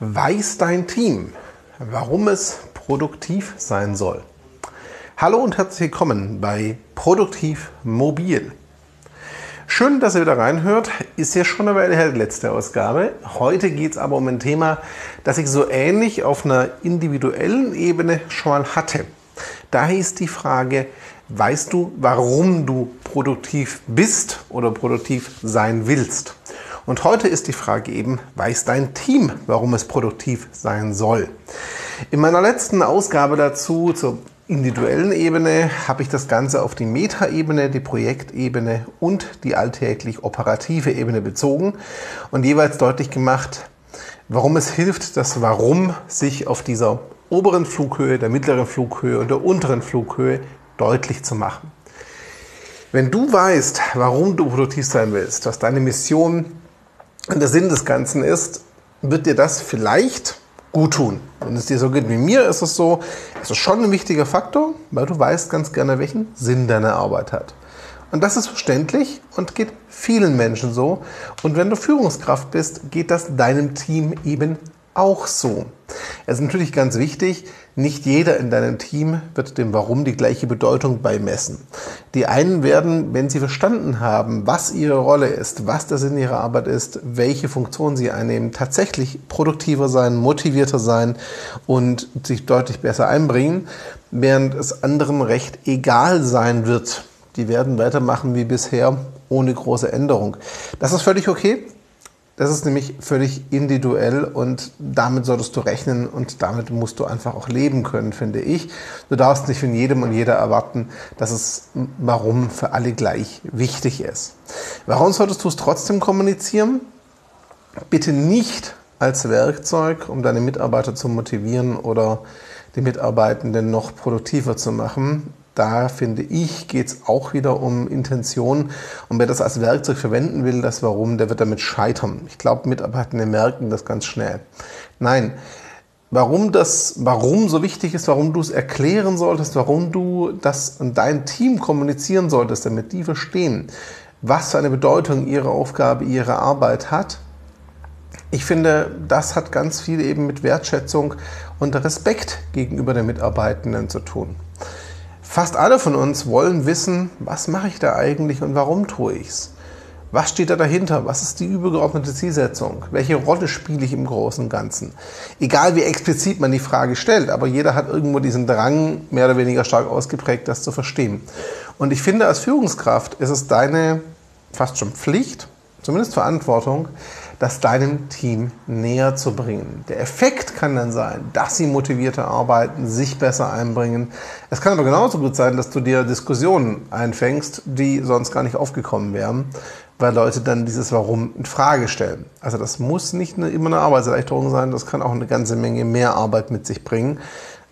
Weiß dein Team, warum es produktiv sein soll? Hallo und herzlich willkommen bei Produktiv Mobil. Schön, dass ihr wieder reinhört. Ist ja schon eine Weile her die letzte Ausgabe. Heute geht es aber um ein Thema, das ich so ähnlich auf einer individuellen Ebene schon mal hatte. Daher ist die Frage, weißt du, warum du produktiv bist oder produktiv sein willst? Und heute ist die Frage eben, weiß dein Team, warum es produktiv sein soll? In meiner letzten Ausgabe dazu zur individuellen Ebene habe ich das Ganze auf die Metaebene, die Projektebene und die alltäglich operative Ebene bezogen und jeweils deutlich gemacht, warum es hilft, das Warum sich auf dieser oberen Flughöhe, der mittleren Flughöhe und der unteren Flughöhe deutlich zu machen. Wenn du weißt, warum du produktiv sein willst, was deine Mission der Sinn des Ganzen ist, wird dir das vielleicht gut tun. Wenn es dir so geht wie mir, ist es so, es ist schon ein wichtiger Faktor, weil du weißt ganz gerne, welchen Sinn deine Arbeit hat. Und das ist verständlich und geht vielen Menschen so. Und wenn du Führungskraft bist, geht das deinem Team eben auch so. Es ist natürlich ganz wichtig, nicht jeder in deinem Team wird dem Warum die gleiche Bedeutung beimessen. Die einen werden, wenn sie verstanden haben, was ihre Rolle ist, was der Sinn ihrer Arbeit ist, welche Funktion sie einnehmen, tatsächlich produktiver sein, motivierter sein und sich deutlich besser einbringen, während es anderen recht egal sein wird. Die werden weitermachen wie bisher ohne große Änderung. Das ist völlig okay. Das ist nämlich völlig individuell und damit solltest du rechnen und damit musst du einfach auch leben können, finde ich. Du darfst nicht von jedem und jeder erwarten, dass es warum für alle gleich wichtig ist. Warum solltest du es trotzdem kommunizieren? Bitte nicht als Werkzeug, um deine Mitarbeiter zu motivieren oder die Mitarbeitenden noch produktiver zu machen, da finde ich, geht es auch wieder um Intention. Und wer das als Werkzeug verwenden will, das Warum, der wird damit scheitern. Ich glaube, Mitarbeitende merken das ganz schnell. Nein, warum das, warum so wichtig ist, warum du es erklären solltest, warum du das an dein Team kommunizieren solltest, damit die verstehen, was für eine Bedeutung ihre Aufgabe, ihre Arbeit hat. Ich finde, das hat ganz viel eben mit Wertschätzung und Respekt gegenüber den Mitarbeitenden zu tun. Fast alle von uns wollen wissen, was mache ich da eigentlich und warum tue ich es? Was steht da dahinter? Was ist die übergeordnete Zielsetzung? Welche Rolle spiele ich im Großen und Ganzen? Egal wie explizit man die Frage stellt, aber jeder hat irgendwo diesen Drang, mehr oder weniger stark ausgeprägt, das zu verstehen. Und ich finde, als Führungskraft ist es deine fast schon Pflicht, zumindest Verantwortung, das deinem Team näher zu bringen. Der Effekt kann dann sein, dass sie motivierter arbeiten, sich besser einbringen. Es kann aber genauso gut sein, dass du dir Diskussionen einfängst, die sonst gar nicht aufgekommen wären, weil Leute dann dieses Warum in Frage stellen. Also das muss nicht immer eine Arbeitserleichterung sein, das kann auch eine ganze Menge mehr Arbeit mit sich bringen.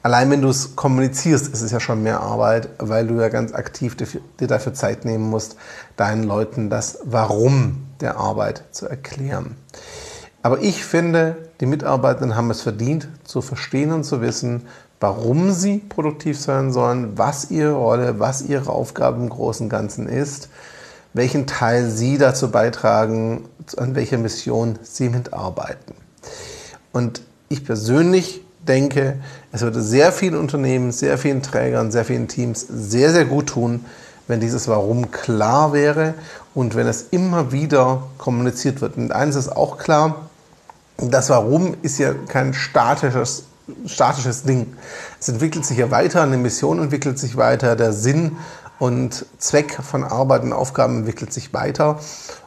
Allein wenn du es kommunizierst, ist es ja schon mehr Arbeit, weil du ja ganz aktiv dir dafür Zeit nehmen musst, deinen Leuten das Warum der Arbeit zu erklären. Aber ich finde, die Mitarbeitenden haben es verdient, zu verstehen und zu wissen, warum sie produktiv sein sollen, was ihre Rolle, was ihre Aufgabe im Großen und Ganzen ist, welchen Teil sie dazu beitragen, an welcher Mission sie mitarbeiten. Und ich persönlich denke, es würde sehr vielen Unternehmen, sehr vielen Trägern, sehr vielen Teams sehr, sehr gut tun, wenn dieses Warum klar wäre und wenn es immer wieder kommuniziert wird. Und eines ist auch klar, das Warum ist ja kein statisches, statisches Ding. Es entwickelt sich ja weiter, eine Mission entwickelt sich weiter, der Sinn und Zweck von Arbeit und Aufgaben entwickelt sich weiter.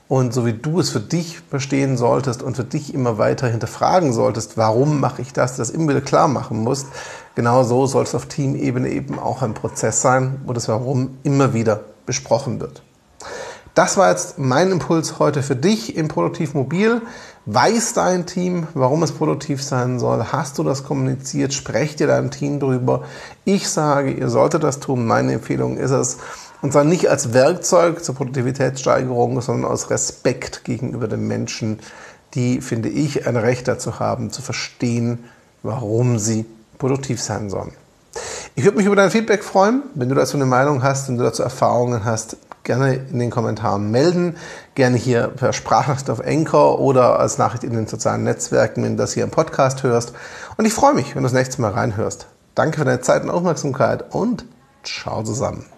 Und so wie du es für dich verstehen solltest und für dich immer weiter hinterfragen solltest, warum mache ich das, das immer wieder klar machen musst, genau so soll es auf Teamebene eben auch ein Prozess sein, wo das Warum immer wieder besprochen wird. Das war jetzt mein Impuls heute für dich im Produktiv Mobil. Weiß dein Team, warum es produktiv sein soll? Hast du das kommuniziert? Sprecht ihr deinem Team drüber? Ich sage, ihr solltet das tun. Meine Empfehlung ist es, und zwar nicht als Werkzeug zur Produktivitätssteigerung, sondern aus Respekt gegenüber den Menschen, die, finde ich, ein Recht dazu haben, zu verstehen, warum sie produktiv sein sollen. Ich würde mich über dein Feedback freuen. Wenn du dazu eine Meinung hast, wenn du dazu Erfahrungen hast, gerne in den Kommentaren melden. Gerne hier per Sprachnachricht auf Anchor oder als Nachricht in den sozialen Netzwerken, wenn du das hier im Podcast hörst. Und ich freue mich, wenn du das nächste Mal reinhörst. Danke für deine Zeit und Aufmerksamkeit und ciao zusammen.